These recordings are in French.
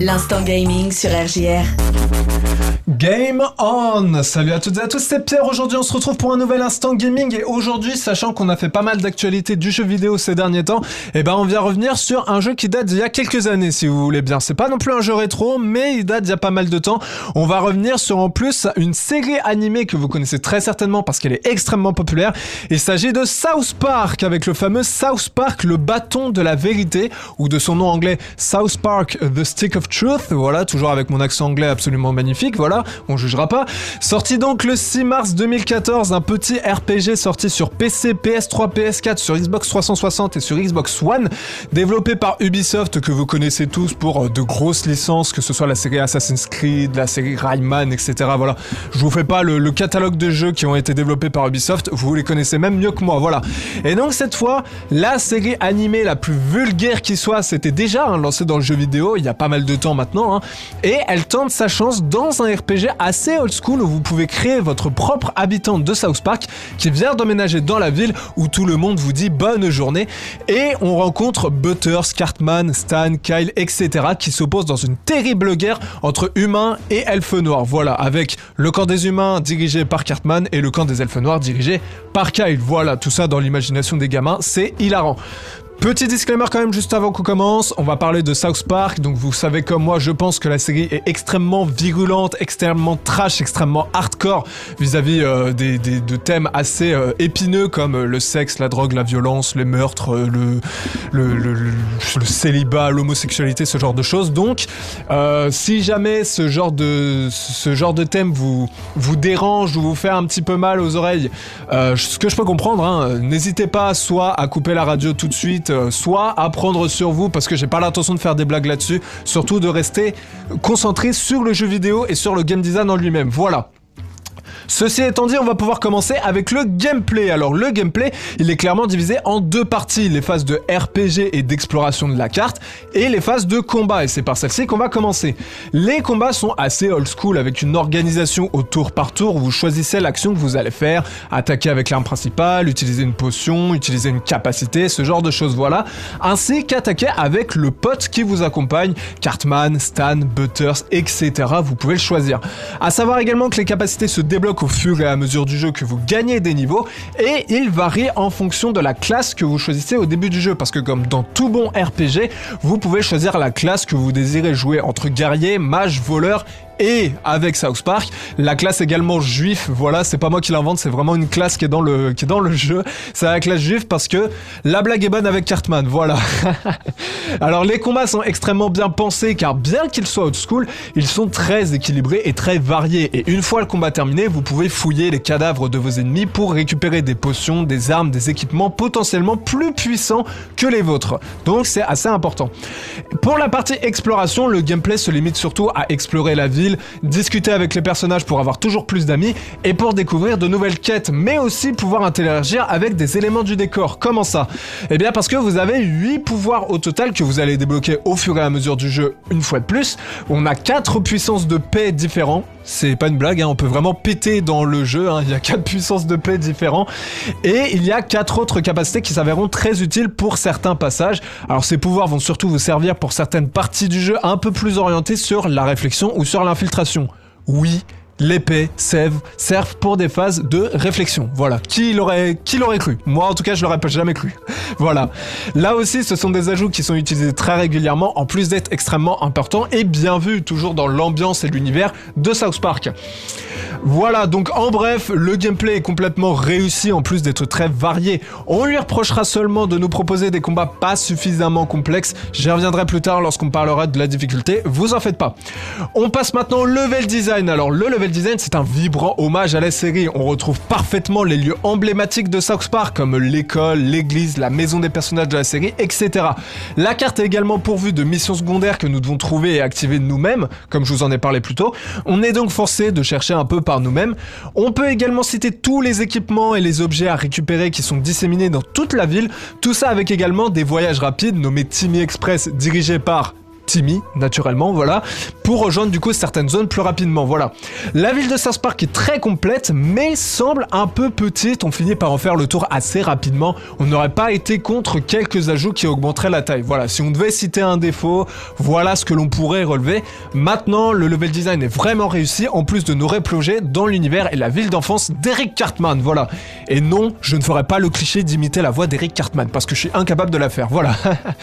L'instant gaming sur RGR. Game on Salut à toutes et à tous, c'est Pierre. Aujourd'hui, on se retrouve pour un nouvel instant gaming. Et aujourd'hui, sachant qu'on a fait pas mal d'actualités du jeu vidéo ces derniers temps, eh ben, on vient revenir sur un jeu qui date d'il y a quelques années, si vous voulez bien. C'est pas non plus un jeu rétro, mais il date d'il y a pas mal de temps. On va revenir sur en plus une série animée que vous connaissez très certainement parce qu'elle est extrêmement populaire. Il s'agit de South Park avec le fameux South Park, le bâton de la vérité, ou de son nom anglais South Park, The Stick of Truth. Voilà, toujours avec mon accent anglais absolument magnifique. Voilà on jugera pas. Sorti donc le 6 mars 2014, un petit RPG sorti sur PC, PS3, PS4, sur Xbox 360 et sur Xbox One, développé par Ubisoft que vous connaissez tous pour euh, de grosses licences, que ce soit la série Assassin's Creed, la série Rayman, etc. Voilà, je vous fais pas le, catalogue de jeux qui ont été développés par Ubisoft, vous les connaissez même mieux que moi, voilà. Et donc cette fois, la série animée la plus vulgaire qui soit, c'était déjà hein, lancé dans le jeu vidéo il y a pas mal de temps maintenant, hein, et elle tente sa chance dans un RPG assez old school où vous pouvez créer votre propre habitant de South Park qui vient d'emménager dans la ville où tout le monde vous dit bonne journée et on rencontre Butters, Cartman, Stan, Kyle, etc. qui s'opposent dans une terrible guerre entre humains et elfes noirs. Voilà, avec le camp des humains dirigé par Cartman et le camp des elfes noirs dirigé par Kyle. Voilà, tout ça dans l'imagination des gamins, c'est hilarant. Petit disclaimer quand même juste avant qu'on commence, on va parler de South Park, donc vous savez comme moi, je pense que la série est extrêmement virulente, extrêmement trash, extrêmement hardcore vis-à-vis euh, des, de thèmes assez euh, épineux comme euh, le sexe, la drogue, la violence, les meurtres, le, le, le, célibat, l'homosexualité, ce genre de choses. Donc, si jamais ce genre de ce genre de thème vous vous dérange ou vous fait un petit peu mal aux oreilles, ce que je peux comprendre, hein, n'hésitez pas soit à couper la radio tout de suite euh, soit à prendre sur vous parce que j'ai pas l'intention de faire des blagues là-dessus, surtout de rester concentré sur le jeu vidéo et sur le game design en lui-même. Voilà. Ceci étant dit, on va pouvoir commencer avec le gameplay. Alors le gameplay, il est clairement divisé en deux parties, les phases de RPG et d'exploration de la carte et les phases de combat et c'est par celle-ci qu'on va commencer. Les combats sont assez old school avec une organisation au tour par tour vous choisissez l'action que vous allez faire, attaquer avec l'arme principale, utiliser une potion, utiliser une capacité, ce genre de choses voilà, ainsi qu'attaquer avec le pote qui vous accompagne, Cartman, Stan, Butters, etc. Vous pouvez le choisir. À savoir également que les capacités se débloquent au fur et à mesure du jeu que vous gagnez des niveaux et il varie en fonction de la classe que vous choisissez au début du jeu. Parce que comme dans tout bon RPG, vous pouvez choisir la classe que vous désirez jouer entre guerrier, mage, voleur et avec South Park. La classe également juif, voilà, c'est pas moi qui l'invente, c'est vraiment une classe qui est dans le, qui est dans le jeu. C'est la classe juif parce que la blague est bonne avec Cartman, voilà. Alors les combats sont extrêmement bien pensés car bien qu'ils soient old school, ils sont très équilibrés et très variés. Et une fois le combat terminé, vous pouvez fouiller les cadavres de vos ennemis pour récupérer des potions, des armes, des équipements potentiellement plus puissants que les vôtres. Donc c'est assez important. Pour la partie exploration, le gameplay se limite surtout à explorer la ville discuter avec les personnages pour avoir toujours plus d'amis et pour découvrir de nouvelles quêtes, mais aussi pouvoir interagir avec des éléments du décor. Comment ça? Eh bien parce que vous avez 8 pouvoirs au total que vous allez débloquer au fur et à mesure du jeu une fois de plus. On a 4 puissances de paix différents. C'est pas une blague, hein, on peut vraiment péter dans le jeu, hein. il y a 4 puissances de paix différents. Et il y a 4 autres capacités qui s'avèreront très utiles pour certains passages. Alors ces pouvoirs vont surtout vous servir pour certaines parties du jeu un peu plus orientées sur la réflexion ou sur l'information infiltration. Oui, l'épée servent, servent pour des phases de réflexion. Voilà. Qui l'aurait, qui l'aurait cru? Moi, en tout cas, je l'aurais jamais cru. voilà. Là aussi, ce sont des ajouts qui sont utilisés très régulièrement, en plus d'être extrêmement importants et bien vus, toujours dans l'ambiance et l'univers de South Park. Voilà, donc en bref, le gameplay est complètement réussi en plus d'être très varié. On lui reprochera seulement de nous proposer des combats pas suffisamment complexes. J'y reviendrai plus tard lorsqu'on parlera de la difficulté, vous en faites pas. On passe maintenant au level design. Alors le level design, c'est un vibrant hommage à la série. On retrouve parfaitement les lieux emblématiques de South Park comme l'école, l'église, la maison des personnages de la série, etc. La carte est également pourvue de missions secondaires que nous devons trouver et activer nous-mêmes, comme je vous en ai parlé plus tôt. On est donc forcé de chercher un peu par nous-mêmes. On peut également citer tous les équipements et les objets à récupérer qui sont disséminés dans toute la ville, tout ça avec également des voyages rapides nommés Timmy Express dirigés par Timmy, naturellement, voilà, pour rejoindre du coup certaines zones plus rapidement, voilà. La ville de South Park est très complète, mais semble un peu petite, on finit par en faire le tour assez rapidement, on n'aurait pas été contre quelques ajouts qui augmenteraient la taille, voilà, si on devait citer un défaut, voilà ce que l'on pourrait relever. Maintenant, le level design est vraiment réussi, en plus de nous replonger dans l'univers et la ville d'enfance d'Eric Cartman, voilà. Et non, je ne ferai pas le cliché d'imiter la voix d'Eric Cartman, parce que je suis incapable de la faire, voilà.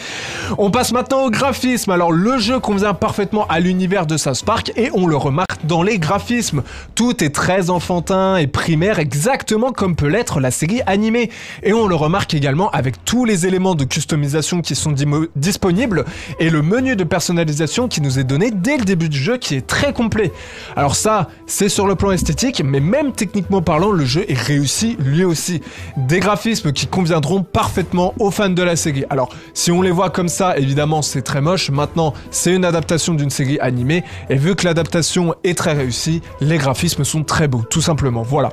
on passe maintenant au graphisme, alors le jeu convient parfaitement à l'univers de South Park et on le remarque dans les graphismes. Tout est très enfantin et primaire, exactement comme peut l'être la série animée. Et on le remarque également avec tous les éléments de customisation qui sont disponibles et le menu de personnalisation qui nous est donné dès le début du jeu qui est très complet. Alors ça, c'est sur le plan esthétique, mais même techniquement parlant, le jeu est réussi lui aussi. Des graphismes qui conviendront parfaitement aux fans de la série. Alors, si on les voit comme ça, évidemment, c'est très moche. Maintenant, c'est une adaptation d'une série animée, et vu que l'adaptation est très réussie, les graphismes sont très beaux, tout simplement. Voilà.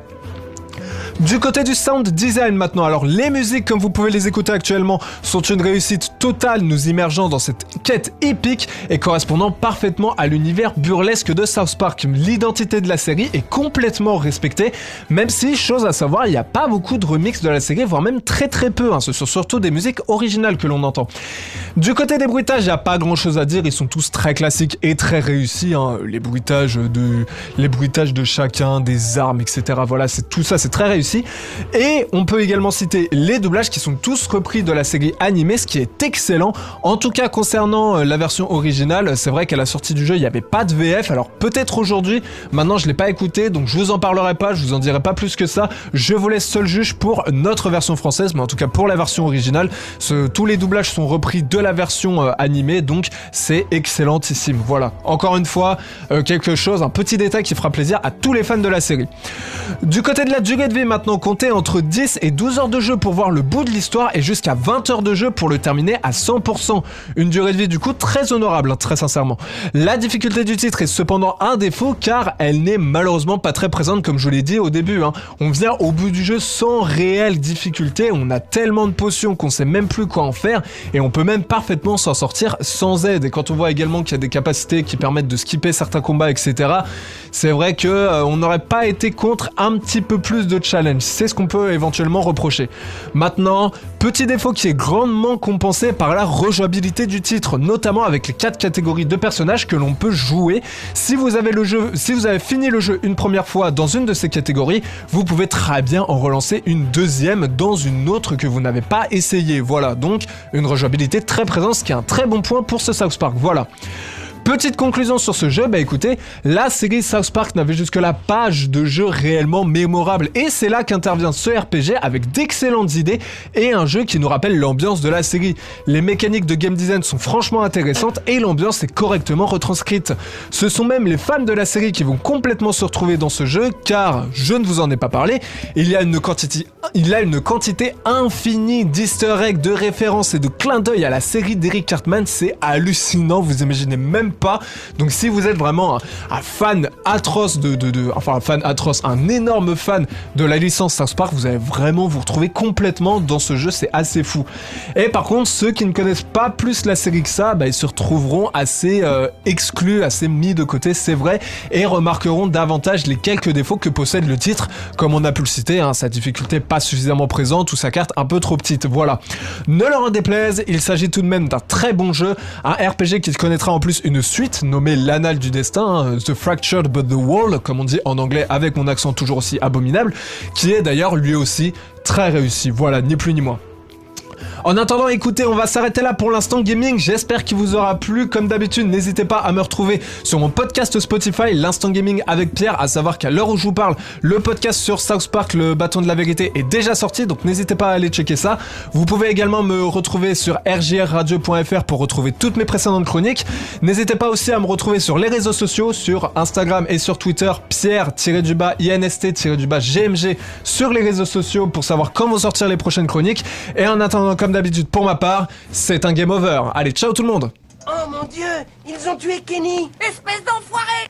Du côté du sound design maintenant, alors les musiques comme vous pouvez les écouter actuellement sont une réussite totale, nous immergeant dans cette quête épique et correspondant parfaitement à l'univers burlesque de South Park. L'identité de la série est complètement respectée, même si, chose à savoir, il n'y a pas beaucoup de remix de la série, voire même très très peu, hein. ce sont surtout des musiques originales que l'on entend. Du côté des bruitages, il n'y a pas grand chose à dire, ils sont tous très classiques et très réussis, hein. les bruitages de les bruitages de chacun, des armes, etc. Voilà, c'est tout ça, c'est très réussi. Et on peut également citer les doublages qui sont tous repris de la série animée, ce qui est excellent. En tout cas, concernant euh, la version originale, c'est vrai qu'à la sortie du jeu, il n'y avait pas de VF. Alors peut-être aujourd'hui, maintenant je l'ai pas écouté, donc je vous en parlerai pas, je vous en dirai pas plus que ça. Je vous laisse seul juge pour notre version française, mais en tout cas pour la version originale, tous les doublages sont repris de la version euh, animée, donc c'est excellentissime. Voilà. Encore une fois, euh, quelque chose, un petit détail qui fera plaisir à tous les fans de la série. Du côté de la durée de vie maintenant compter entre 10 et 12 heures de jeu pour voir le bout de l'histoire et jusqu'à 20 heures de jeu pour le terminer à 100%. Une durée de vie du coup très honorable, hein, très sincèrement. La difficulté du titre est cependant un défaut car elle n'est malheureusement pas très présente comme je l'ai dit au début. Hein. On vient au bout du jeu sans réelle difficulté, on a tellement de potions qu'on sait même plus quoi en faire et on peut même parfaitement s'en sortir sans aide. Et quand on voit également qu'il y a des capacités qui permettent de skipper certains combats, etc., c'est vrai que euh, on n'aurait pas été contre un petit peu plus de challenge c'est ce qu'on peut éventuellement reprocher. Maintenant, petit défaut qui est grandement compensé par la rejouabilité du titre, notamment avec les quatre catégories de personnages que l'on peut jouer. Si vous avez si vous avez fini le jeu une première fois dans une de ces catégories, vous pouvez très bien en relancer une deuxième dans une autre que vous n'avez pas essayé. Voilà, donc une rejouabilité très présente, ce qui est un très bon point pour ce South Park. Voilà. Petite conclusion sur ce jeu, bah écoutez, la série South Park n'avait jusque-là pas de jeu réellement mémorable et c'est là qu'intervient ce RPG avec d'excellentes idées et un jeu qui nous rappelle l'ambiance de la série. Les mécaniques de game design sont franchement intéressantes et l'ambiance est correctement retranscrite. Ce sont même les fans de la série qui vont complètement se retrouver dans ce jeu car, je ne vous en ai pas parlé, il y a une quantité, il a une quantité infinie d'easter eggs, de références et de clins d'œil à la série d'Eric Cartman, c'est hallucinant, vous imaginez même pas. Donc si vous êtes vraiment un, fan atroce de, Enfin un fan atroce, un énorme fan de la licence South Park, vous allez vraiment vous retrouver complètement dans ce jeu, c'est assez fou. Et par contre, ceux qui ne connaissent pas plus la série que ça, bah, ils se retrouveront assez euh, exclus, assez mis de côté, c'est vrai, et remarqueront davantage les quelques défauts que possède le titre, comme on a pu le citer, hein, sa difficulté pas suffisamment présente ou sa carte un peu trop petite, voilà. Ne leur en déplaise, il s'agit tout de même d'un très bon jeu, un RPG qui connaîtra en plus une suite nommée L'Anal du Destin, hein, The Fractured but the Wall, comme on dit en anglais avec mon accent toujours aussi abominable, qui est d'ailleurs lui aussi très réussi. Voilà, ni plus ni moins. En attendant, écoutez, on va s'arrêter là pour l'instant gaming. J'espère qu'il vous aura plu. Comme d'habitude, n'hésitez pas à me retrouver sur mon podcast Spotify, l'instant gaming avec Pierre. À savoir qu'à l'heure où je vous parle, le podcast sur South Park, le bâton de la vérité, est déjà sorti. Donc n'hésitez pas à aller checker ça. Vous pouvez également me retrouver sur rgrradio.fr pour retrouver toutes mes précédentes chroniques. N'hésitez pas aussi à me retrouver sur les réseaux sociaux, sur Instagram et sur Twitter, Pierre-INST-GMG sur les réseaux sociaux pour savoir comment sortir les prochaines chroniques. Et en attendant, comme d'habitude, pour ma part, c'est un game over. Allez, ciao tout le monde. Oh mon dieu Ils ont tué Kenny. Espèce d'enfoiré